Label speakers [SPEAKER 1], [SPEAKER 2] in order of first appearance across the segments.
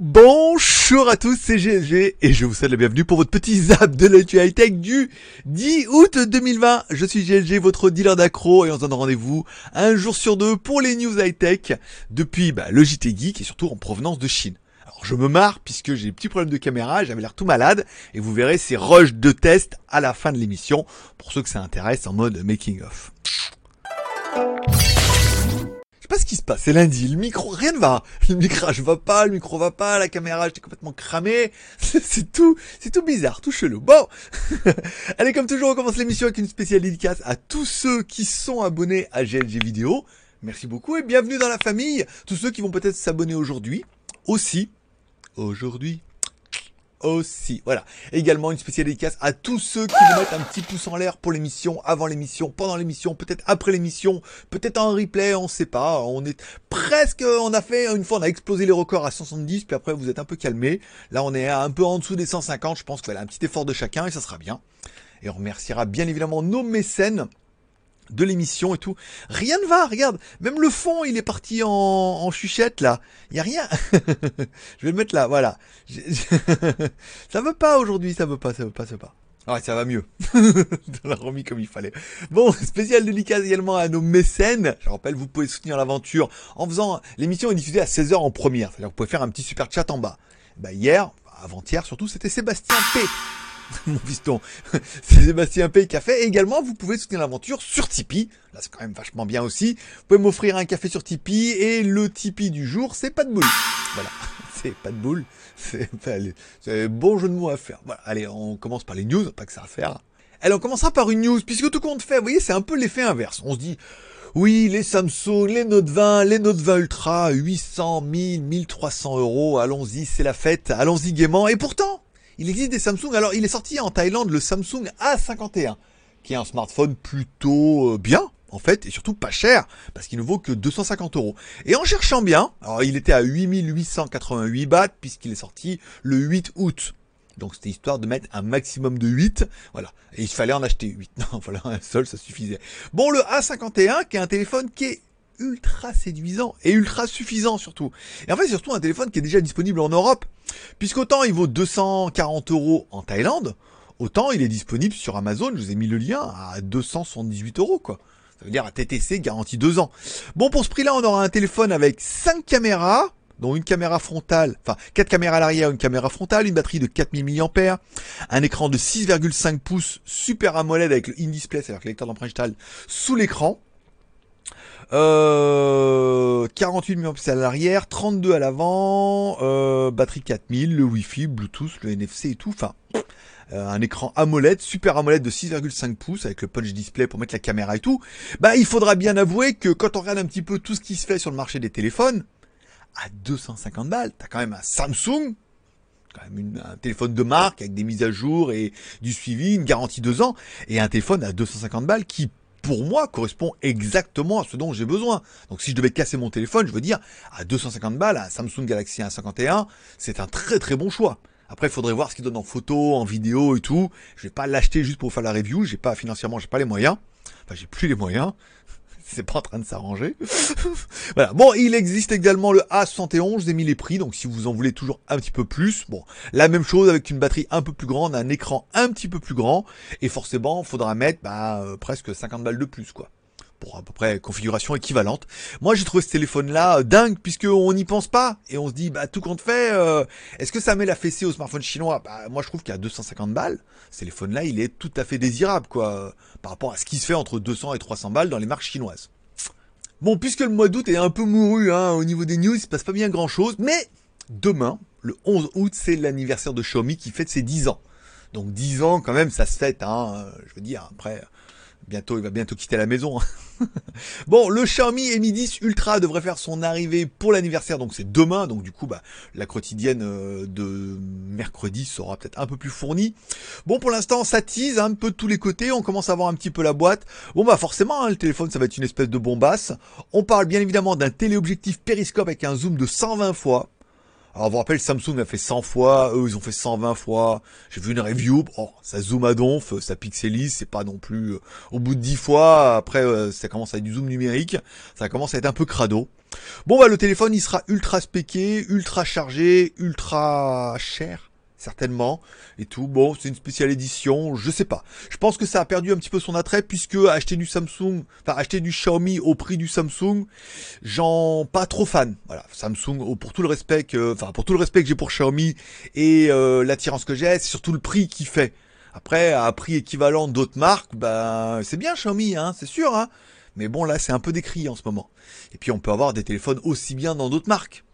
[SPEAKER 1] Bonjour à tous, c'est GLG et je vous souhaite la bienvenue pour votre petit zap de l'actu high-tech du 10 août 2020. Je suis GLG, votre dealer d'accro et on se donne rendez-vous un jour sur deux pour les news high-tech depuis bah, le JT Geek et surtout en provenance de Chine. Alors je me marre puisque j'ai des petits problèmes de caméra, j'avais l'air tout malade et vous verrez ces rushs de test à la fin de l'émission pour ceux que ça intéresse en mode making of pas ce qui se passe, c'est lundi, le micro, rien ne va. Le micro je va pas, le micro va pas, la caméra j'étais complètement cramé. C'est tout, c'est tout bizarre, tout chelou. Bon. Allez, comme toujours, on commence l'émission avec une spéciale dédicace à tous ceux qui sont abonnés à GLG Vidéo. Merci beaucoup et bienvenue dans la famille. Tous ceux qui vont peut-être s'abonner aujourd'hui. Aussi. Aujourd'hui aussi. Voilà. Également une spéciale dédicace à tous ceux qui vont mettre un petit pouce en l'air pour l'émission, avant l'émission, pendant l'émission, peut-être après l'émission, peut-être en replay, on sait pas. On est presque, on a fait une fois, on a explosé les records à 170, puis après vous êtes un peu calmé. Là, on est un peu en dessous des 150. Je pense qu'il fallait un petit effort de chacun et ça sera bien. Et on remerciera bien évidemment nos mécènes de l'émission et tout. Rien ne va, regarde. Même le fond, il est parti en, en chuchette là. Il y a rien. je vais le mettre là, voilà. ça veut pas aujourd'hui, ça veut pas, ça veut pas, ça veut pas. Ouais, ça va mieux. On l'a remis comme il fallait. Bon, spécial délicat également à nos mécènes. Je rappelle, vous pouvez soutenir l'aventure en faisant... L'émission est diffusée à 16h en première. C'est-à-dire que vous pouvez faire un petit super chat en bas. Bah, hier, avant-hier surtout, c'était Sébastien P mon piston. C'est Sébastien Pay fait. Et également, vous pouvez soutenir l'aventure sur Tipeee. Là, c'est quand même vachement bien aussi. Vous pouvez m'offrir un café sur Tipeee. Et le Tipeee du jour, c'est pas de boule. Voilà. C'est pas de boule. C'est bon jeu de mots à faire. Voilà. Allez, on commence par les news. Pas que ça à faire. Allez, on commencera par une news. Puisque tout compte fait, vous voyez, c'est un peu l'effet inverse. On se dit, oui, les Samsung, les Note 20, les Note 20 Ultra, 800, 1000, 1300 euros. Allons-y, c'est la fête. Allons-y gaiement. Et pourtant, il existe des Samsung. Alors, il est sorti en Thaïlande le Samsung A51, qui est un smartphone plutôt euh, bien, en fait, et surtout pas cher, parce qu'il ne vaut que 250 euros. Et en cherchant bien, alors il était à 8888 bahts, puisqu'il est sorti le 8 août. Donc c'était histoire de mettre un maximum de 8. Voilà. Et il fallait en acheter 8. Non, voilà, un seul, ça suffisait. Bon, le A51, qui est un téléphone qui est ultra séduisant et ultra suffisant surtout. Et en fait, surtout un téléphone qui est déjà disponible en Europe. Puisqu'autant il vaut 240 euros en Thaïlande, autant il est disponible sur Amazon, je vous ai mis le lien, à 278 euros quoi. Ça veut dire à TTC garantie 2 ans. Bon, pour ce prix-là, on aura un téléphone avec 5 caméras, dont une caméra frontale, enfin 4 caméras à l'arrière, une caméra frontale, une batterie de 4000 mAh, un écran de 6,5 pouces Super AMOLED avec le in-display, c'est-à-dire le lecteur d'empreinte digitale sous l'écran, euh, 48 mAh à l'arrière, 32 à l'avant, euh, batterie 4000, le Wi-Fi, Bluetooth, le NFC et tout. Enfin, euh, un écran AMOLED, super AMOLED de 6,5 pouces avec le punch display pour mettre la caméra et tout. Bah, il faudra bien avouer que quand on regarde un petit peu tout ce qui se fait sur le marché des téléphones, à 250 balles, t'as quand même un Samsung, quand même un téléphone de marque avec des mises à jour et du suivi, une garantie 2 ans, et un téléphone à 250 balles qui pour moi, correspond exactement à ce dont j'ai besoin. Donc si je devais casser mon téléphone, je veux dire, à 250 balles, un Samsung Galaxy A51, c'est un très très bon choix. Après, il faudrait voir ce qu'il donne en photo, en vidéo et tout. Je vais pas l'acheter juste pour faire la review. J'ai pas financièrement, j'ai pas les moyens. Enfin, j'ai plus les moyens c'est pas en train de s'arranger. voilà. Bon, il existe également le A71, j'ai mis les prix, donc si vous en voulez toujours un petit peu plus, bon, la même chose avec une batterie un peu plus grande, un écran un petit peu plus grand, et forcément, faudra mettre bah, euh, presque 50 balles de plus, quoi pour à peu près configuration équivalente. Moi, j'ai trouvé ce téléphone-là euh, dingue puisque on n'y pense pas et on se dit bah tout compte fait, euh, est-ce que ça met la fessée au smartphone chinois? Bah moi, je trouve qu'à 250 balles, ce téléphone-là, il est tout à fait désirable quoi, par rapport à ce qui se fait entre 200 et 300 balles dans les marques chinoises. Bon, puisque le mois d'août est un peu mouru hein, au niveau des news, il se passe pas bien grand-chose, mais demain, le 11 août, c'est l'anniversaire de Xiaomi qui fête ses 10 ans. Donc 10 ans quand même, ça se fête, hein, je veux dire, après Bientôt, il va bientôt quitter la maison. Hein. bon, le Xiaomi Mi 10 Ultra devrait faire son arrivée pour l'anniversaire, donc c'est demain. Donc du coup, bah, la quotidienne euh, de mercredi sera peut-être un peu plus fournie. Bon, pour l'instant, ça tease un peu de tous les côtés. On commence à voir un petit peu la boîte. Bon, bah forcément, hein, le téléphone, ça va être une espèce de bombasse. On parle bien évidemment d'un téléobjectif périscope avec un zoom de 120 fois. Alors, vous rappelle, Samsung a fait 100 fois, eux, ils ont fait 120 fois. J'ai vu une review, oh, ça zoom à donf, ça pixelise, c'est pas non plus... Euh, au bout de 10 fois, après, euh, ça commence à être du zoom numérique, ça commence à être un peu crado. Bon bah le téléphone il sera ultra spéqué, ultra chargé, ultra cher certainement et tout. Bon, c'est une spéciale édition, je sais pas. Je pense que ça a perdu un petit peu son attrait puisque acheter du Samsung, enfin acheter du Xiaomi au prix du Samsung, j'en pas trop fan. Voilà, Samsung oh, pour tout le respect que enfin pour tout le respect que j'ai pour Xiaomi et euh, l'attirance que j'ai, c'est surtout le prix qu'il fait. Après à prix équivalent d'autres marques, bah c'est bien Xiaomi hein, c'est sûr hein. Mais bon là, c'est un peu décrié en ce moment. Et puis on peut avoir des téléphones aussi bien dans d'autres marques.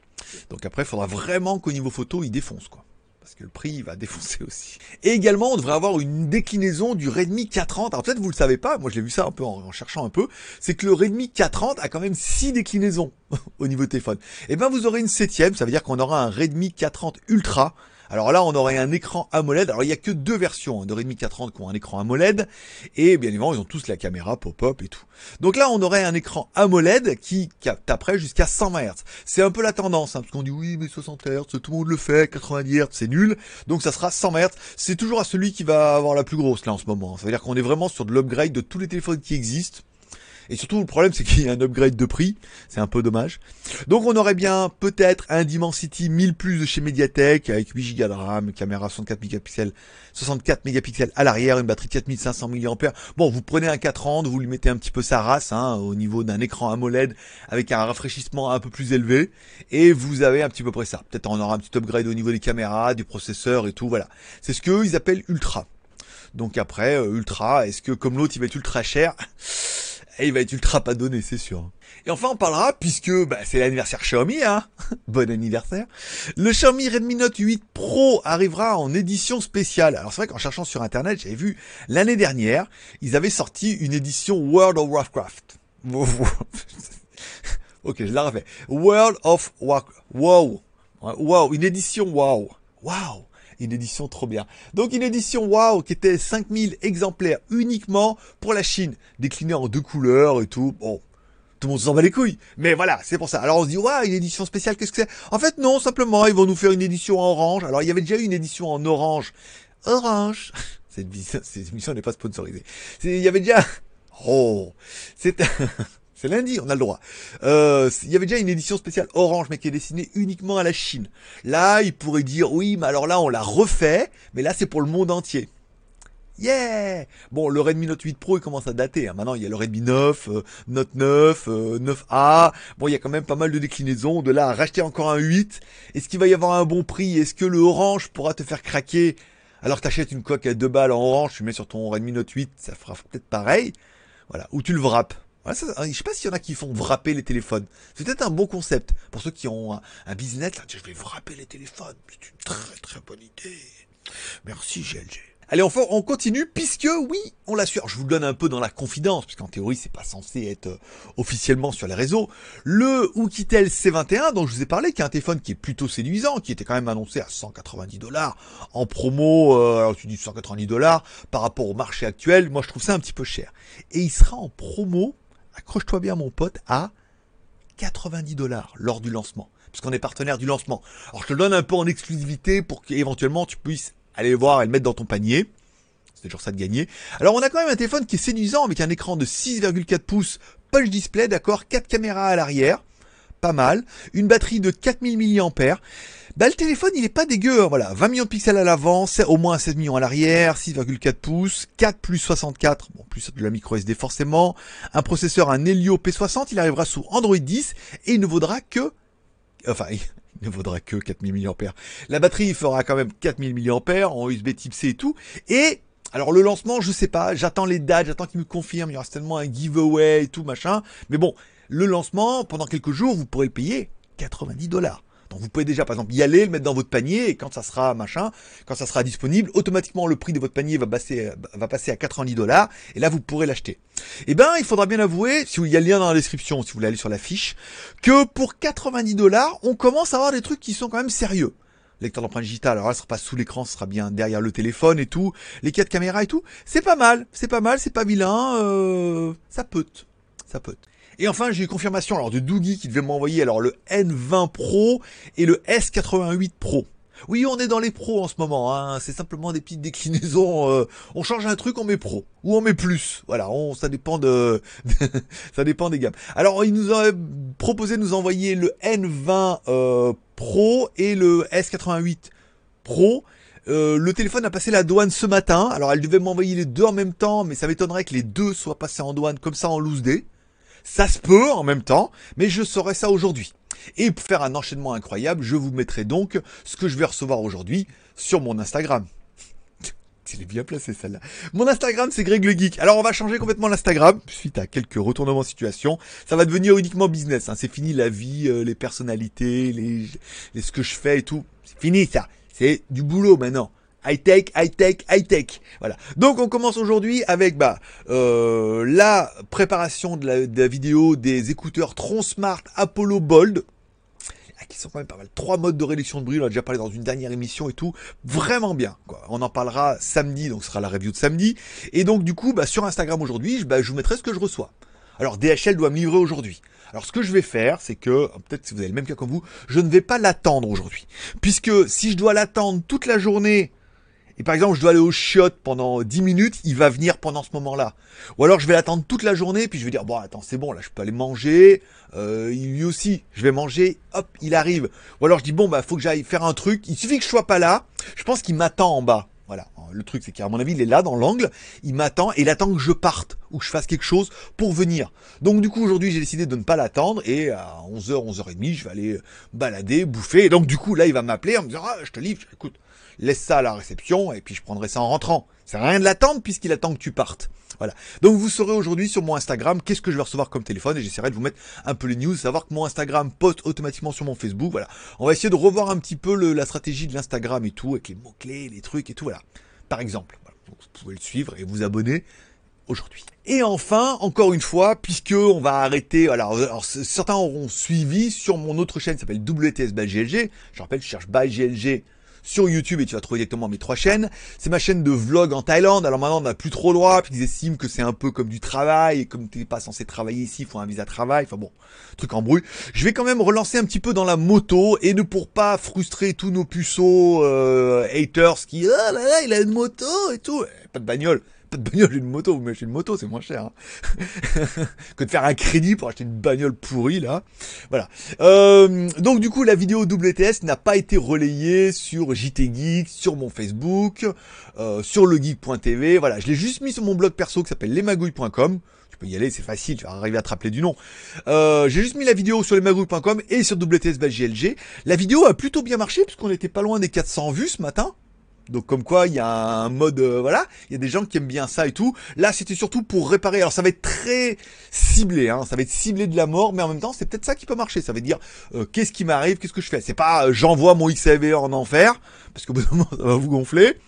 [SPEAKER 1] Donc après, il faudra vraiment qu'au niveau photo, il défonce quoi parce que le prix va défoncer aussi. Et également, on devrait avoir une déclinaison du Redmi 430. Alors peut-être vous le savez pas, moi je l'ai vu ça un peu en, cherchant un peu, c'est que le Redmi 430 a quand même 6 déclinaisons au niveau téléphone. Et eh ben vous aurez une septième, ça veut dire qu'on aura un Redmi 430 Ultra alors là, on aurait un écran AMOLED. Alors il n'y a que deux versions hein, de Redmi 430 qui ont un écran AMOLED. Et bien évidemment, ils ont tous la caméra pop-up et tout. Donc là, on aurait un écran AMOLED qui taperait jusqu'à 120 Hz. C'est un peu la tendance, hein, parce qu'on dit oui, mais 60 Hz, tout le monde le fait, 90 Hz, c'est nul. Donc ça sera 120 Hz. C'est toujours à celui qui va avoir la plus grosse là en ce moment. Ça veut dire qu'on est vraiment sur de l'upgrade de tous les téléphones qui existent. Et surtout, le problème, c'est qu'il y a un upgrade de prix. C'est un peu dommage. Donc, on aurait bien peut-être un Dimensity 1000 plus de chez Mediatek avec 8 Go de RAM, caméra 64 mégapixels, 64 mégapixels à l'arrière, une batterie de 4500 mAh. Bon, vous prenez un 4 ans, vous lui mettez un petit peu sa race, hein, au niveau d'un écran AMOLED avec un rafraîchissement un peu plus élevé. Et vous avez un petit peu près ça. Peut-être on aura un petit upgrade au niveau des caméras, du processeur et tout, voilà. C'est ce qu'eux, ils appellent Ultra. Donc après, euh, Ultra, est-ce que comme l'autre, il va être ultra cher? Et il va être ultra pas donné, c'est sûr. Et enfin, on parlera, puisque bah, c'est l'anniversaire Xiaomi, hein bon anniversaire, le Xiaomi Redmi Note 8 Pro arrivera en édition spéciale. Alors c'est vrai qu'en cherchant sur Internet, j'avais vu l'année dernière, ils avaient sorti une édition World of Warcraft. ok, je la refais. World of Warcraft. Wow. Wow, une édition wow. Wow une édition trop bien. Donc une édition waouh qui était 5000 exemplaires uniquement pour la Chine, déclinée en deux couleurs et tout. Bon, tout le monde s'en bat les couilles. Mais voilà, c'est pour ça. Alors on se dit, waouh, une édition spéciale, qu'est-ce que c'est? En fait, non, simplement, ils vont nous faire une édition en orange. Alors il y avait déjà une édition en orange. Orange. Cette, cette émission n'est pas sponsorisée. Il y avait déjà... Oh, c'est... C'est lundi, on a le droit. Euh, il y avait déjà une édition spéciale Orange, mais qui est destinée uniquement à la Chine. Là, il pourrait dire oui, mais alors là, on l'a refait, mais là, c'est pour le monde entier. Yeah Bon, le Redmi Note 8 Pro, il commence à dater. Hein. Maintenant, il y a le Redmi 9, euh, Note 9, 9A. Euh, bon, il y a quand même pas mal de déclinaisons. De là racheter encore un 8. Est-ce qu'il va y avoir un bon prix? Est-ce que le Orange pourra te faire craquer? Alors t'achètes une coque à 2 balles en Orange, tu mets sur ton Redmi Note 8, ça fera peut-être pareil. Voilà. Ou tu le wrappes. Ouais, ça, je sais pas s'il y en a qui font wrapper les téléphones. C'est peut-être un bon concept. Pour ceux qui ont un, business, là, je vais wrapper les téléphones. C'est une très très bonne idée. Merci GLG. Allez, enfin, on continue, puisque oui, on l'assure. Je vous le donne un peu dans la confidence, puisqu'en théorie, c'est pas censé être euh, officiellement sur les réseaux. Le Oukitel C21, dont je vous ai parlé, qui est un téléphone qui est plutôt séduisant, qui était quand même annoncé à 190 dollars en promo. Euh, alors tu dis 190 dollars par rapport au marché actuel. Moi, je trouve ça un petit peu cher. Et il sera en promo accroche-toi bien mon pote, à 90 dollars lors du lancement, puisqu'on est partenaire du lancement. Alors je te le donne un peu en exclusivité pour qu'éventuellement tu puisses aller voir et le mettre dans ton panier. C'est toujours ça de gagner. Alors on a quand même un téléphone qui est séduisant avec un écran de 6,4 pouces punch display, d'accord, 4 caméras à l'arrière, pas mal, une batterie de 4000 mAh. Bah, le téléphone, il est pas dégueu, hein, voilà. 20 millions de pixels à l'avant, au moins 16 millions à l'arrière, 6,4 pouces, 4 plus 64, bon, plus de la micro SD forcément, un processeur, un Helio P60, il arrivera sous Android 10, et il ne vaudra que, enfin, il ne vaudra que 4000 mAh. La batterie, il fera quand même 4000 mAh en USB type C et tout, et alors le lancement, je sais pas, j'attends les dates, j'attends qu'ils me confirment, il y aura certainement un giveaway et tout machin. Mais bon, le lancement, pendant quelques jours, vous pourrez le payer 90 dollars. Vous pouvez déjà par exemple y aller, le mettre dans votre panier et quand ça sera machin, quand ça sera disponible, automatiquement le prix de votre panier va passer, va passer à 90 dollars et là vous pourrez l'acheter. Eh ben il faudra bien avouer, si il y a le lien dans la description, si vous voulez aller sur la fiche, que pour 90 dollars, on commence à avoir des trucs qui sont quand même sérieux lecteur d'empreinte digitale, alors là, ce sera pas sous l'écran, ce sera bien derrière le téléphone et tout, les quatre caméras et tout, c'est pas mal, c'est pas mal, c'est pas vilain, euh, ça peut, ça peut. Et enfin, j'ai eu confirmation alors de Doogie qui devait m'envoyer alors le N20 Pro et le S88 Pro. Oui, on est dans les pros en ce moment. Hein. C'est simplement des petites déclinaisons. Euh, on change un truc, on met pro ou on met plus. Voilà, on, ça dépend de, ça dépend des gammes. Alors, il nous a proposé de nous envoyer le N20 euh, Pro et le S88 Pro. Euh, le téléphone a passé la douane ce matin. Alors, elle devait m'envoyer les deux en même temps, mais ça m'étonnerait que les deux soient passés en douane comme ça en loose day. Ça se peut en même temps, mais je saurai ça aujourd'hui. Et pour faire un enchaînement incroyable, je vous mettrai donc ce que je vais recevoir aujourd'hui sur mon Instagram. Il est bien placé celle-là. Mon Instagram c'est Greg le Geek. Alors on va changer complètement l'Instagram suite à quelques retournements de situation. Ça va devenir uniquement business. Hein. C'est fini la vie, euh, les personnalités, les, les, ce que je fais et tout. C'est fini ça. C'est du boulot maintenant. High tech, high tech, high tech. Voilà. Donc on commence aujourd'hui avec bah euh, la préparation de la, vidéo des écouteurs Tron Smart Apollo Bold ah, qui sont quand même pas mal. Trois modes de réduction de bruit, on a déjà parlé dans une dernière émission et tout. Vraiment bien. On en parlera samedi, donc ce sera la review de samedi. Et donc du coup, bah, sur Instagram aujourd'hui, bah, je vous mettrai ce que je reçois. Alors DHL doit me livrer aujourd'hui. Alors ce que je vais faire, c'est que, peut-être si vous avez le même cas comme vous, je ne vais pas l'attendre aujourd'hui. Puisque si je dois l'attendre toute la journée et par exemple je dois aller au chiottes pendant 10 minutes, il va venir pendant ce moment-là. Ou alors je vais l'attendre toute la journée, puis je vais dire, bon attends c'est bon, là je peux aller manger, euh, lui aussi, je vais manger, hop, il arrive. Ou alors je dis, bon bah faut que j'aille faire un truc, il suffit que je sois pas là, je pense qu'il m'attend en bas. Voilà, le truc c'est qu'à mon avis il est là dans l'angle, il m'attend et il attend que je parte ou que je fasse quelque chose pour venir. Donc du coup aujourd'hui j'ai décidé de ne pas l'attendre et à 11h, 11h30 je vais aller balader, bouffer. Et donc du coup là il va m'appeler en me disant ah je te livre, écoute, laisse ça à la réception et puis je prendrai ça en rentrant. C'est rien de l'attendre puisqu'il attend que tu partes. Voilà. Donc vous saurez aujourd'hui sur mon Instagram qu'est-ce que je vais recevoir comme téléphone et j'essaierai de vous mettre un peu les news, savoir que mon Instagram poste automatiquement sur mon Facebook. Voilà. On va essayer de revoir un petit peu le, la stratégie de l'Instagram et tout, avec les mots-clés, les trucs et tout. Voilà. Par exemple. Vous pouvez le suivre et vous abonner aujourd'hui. Et enfin, encore une fois, puisque on va arrêter, alors, alors certains auront suivi sur mon autre chaîne qui s'appelle WTS by GLG. Je rappelle, je cherche by GLG sur YouTube et tu vas trouver directement mes trois chaînes. C'est ma chaîne de vlog en Thaïlande. Alors maintenant, on n'a plus trop le droit, puis ils estiment que c'est un peu comme du travail, et comme t'es pas censé travailler ici, il faut un visa travail. Enfin bon, truc en bruit. Je vais quand même relancer un petit peu dans la moto, et ne pour pas frustrer tous nos puceaux euh, haters qui, ah là là, il a une moto et tout. Pas de bagnole de bagnole une moto, vous m'achetez une moto, c'est moins cher. Hein. que de faire un crédit pour acheter une bagnole pourrie là. Voilà. Euh, donc du coup, la vidéo WTS n'a pas été relayée sur JT Geek, sur mon Facebook, euh, sur legeek.tv. Voilà, je l'ai juste mis sur mon blog perso qui s'appelle lesmagouilles.com. Tu peux y aller, c'est facile, tu vas arriver à te rappeler du nom. Euh, j'ai juste mis la vidéo sur lesmagouilles.com et sur WTS GLG. La vidéo a plutôt bien marché puisqu'on était pas loin des 400 vues ce matin. Donc comme quoi il y a un mode euh, voilà, il y a des gens qui aiment bien ça et tout. Là c'était surtout pour réparer. Alors ça va être très ciblé, hein, ça va être ciblé de la mort, mais en même temps c'est peut-être ça qui peut marcher. Ça veut dire euh, qu'est-ce qui m'arrive, qu'est-ce que je fais? C'est pas euh, j'envoie mon XAV en enfer parce que bout moment ça va vous gonfler.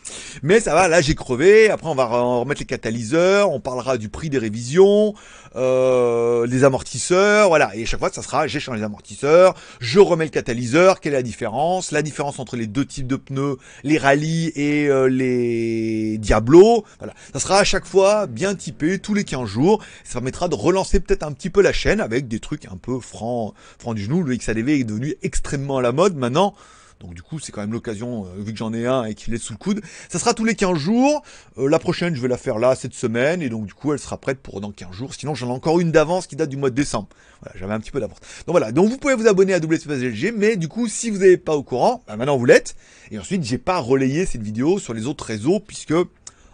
[SPEAKER 1] Mais ça va, là j'ai crevé. Après on va remettre les catalyseurs, on parlera du prix des révisions, euh, les amortisseurs, voilà. Et à chaque fois ça sera j'ai changé les amortisseurs, je remets le catalyseur, quelle est la différence, la différence entre les deux types de pneus, les rallyes et euh, les Diablo. Voilà. Ça sera à chaque fois bien typé tous les 15 jours. Ça permettra de relancer peut-être un petit peu la chaîne avec des trucs un peu francs, francs du genou. Le XADV est devenu extrêmement à la mode maintenant. Donc du coup, c'est quand même l'occasion, euh, vu que j'en ai un et qu'il est sous le coude. Ça sera tous les 15 jours. Euh, la prochaine, je vais la faire là, cette semaine. Et donc du coup, elle sera prête pour dans 15 jours. Sinon, j'en ai encore une d'avance qui date du mois de décembre. Voilà, j'avais un petit peu d'avance. Donc voilà, donc vous pouvez vous abonner à WSPSLG. Mais du coup, si vous n'êtes pas au courant, bah maintenant vous l'êtes. Et ensuite, j'ai pas relayé cette vidéo sur les autres réseaux, puisque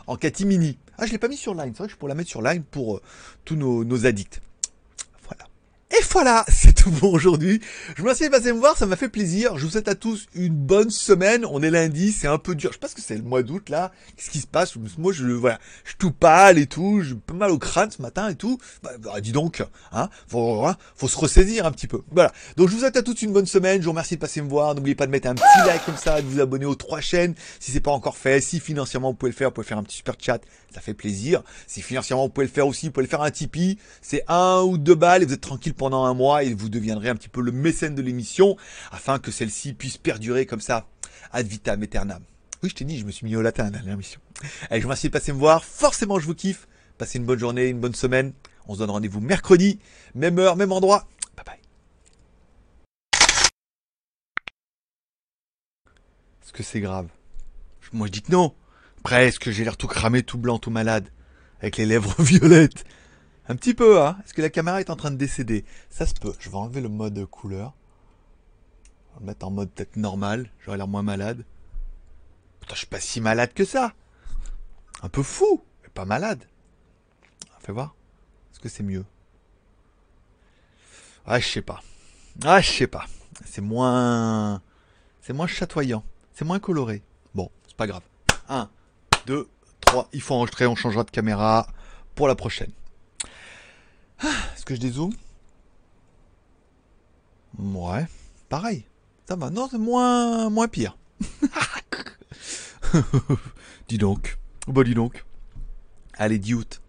[SPEAKER 1] en catimini. Ah, je l'ai pas mis sur Line. C'est vrai que je pourrais la mettre sur Line pour euh, tous nos, nos addicts. Et voilà, c'est tout pour aujourd'hui. Je vous remercie de passer me voir, ça m'a fait plaisir. Je vous souhaite à tous une bonne semaine. On est lundi, c'est un peu dur. Je pense que c'est le mois d'août là. Qu'est-ce qui se passe? Moi, je voilà, je suis tout pâle et tout. J'ai pas mal au crâne ce matin et tout. Bah, bah dis donc, hein, faut, hein, faut se ressaisir un petit peu. Voilà. Donc je vous souhaite à tous une bonne semaine. Je vous remercie de passer me voir. N'oubliez pas de mettre un petit like comme ça, de vous abonner aux trois chaînes si c'est pas encore fait. Si financièrement vous pouvez le faire, vous pouvez faire un petit super chat, ça fait plaisir. Si financièrement vous pouvez le faire aussi, vous pouvez le faire un Tipeee. C'est un ou deux balles et vous êtes tranquille pendant un mois et vous deviendrez un petit peu le mécène de l'émission afin que celle-ci puisse perdurer comme ça ad vitam aeternam. Oui, je t'ai dit, je me suis mis au latin à la dernière émission. Allez, je vous remercie de passer me voir. Forcément, je vous kiffe. Passez une bonne journée, une bonne semaine. On se donne rendez-vous mercredi, même heure, même endroit. Bye bye. Est-ce que c'est grave? Moi je dis que non. Après, est-ce que j'ai l'air tout cramé, tout blanc, tout malade Avec les lèvres violettes Un petit peu, hein Est-ce que la caméra est en train de décéder? Ça se peut. Je vais enlever le mode couleur. On va le mettre en mode peut-être normal. J'aurais l'air moins malade. Putain, je suis pas si malade que ça. Un peu fou, mais pas malade. Fais voir. Est-ce que c'est mieux? Ah, je sais pas. Ah, je sais pas. C'est moins. C'est moins chatoyant. C'est moins coloré. Bon, c'est pas grave. 1, 2, 3. Il faut enregistrer. On changera de caméra pour la prochaine. Est-ce que je dézoome? Ouais. Pareil. Ça va. Non, c'est moins, moins pire. dis donc. Bah dis donc. Allez, 10 août.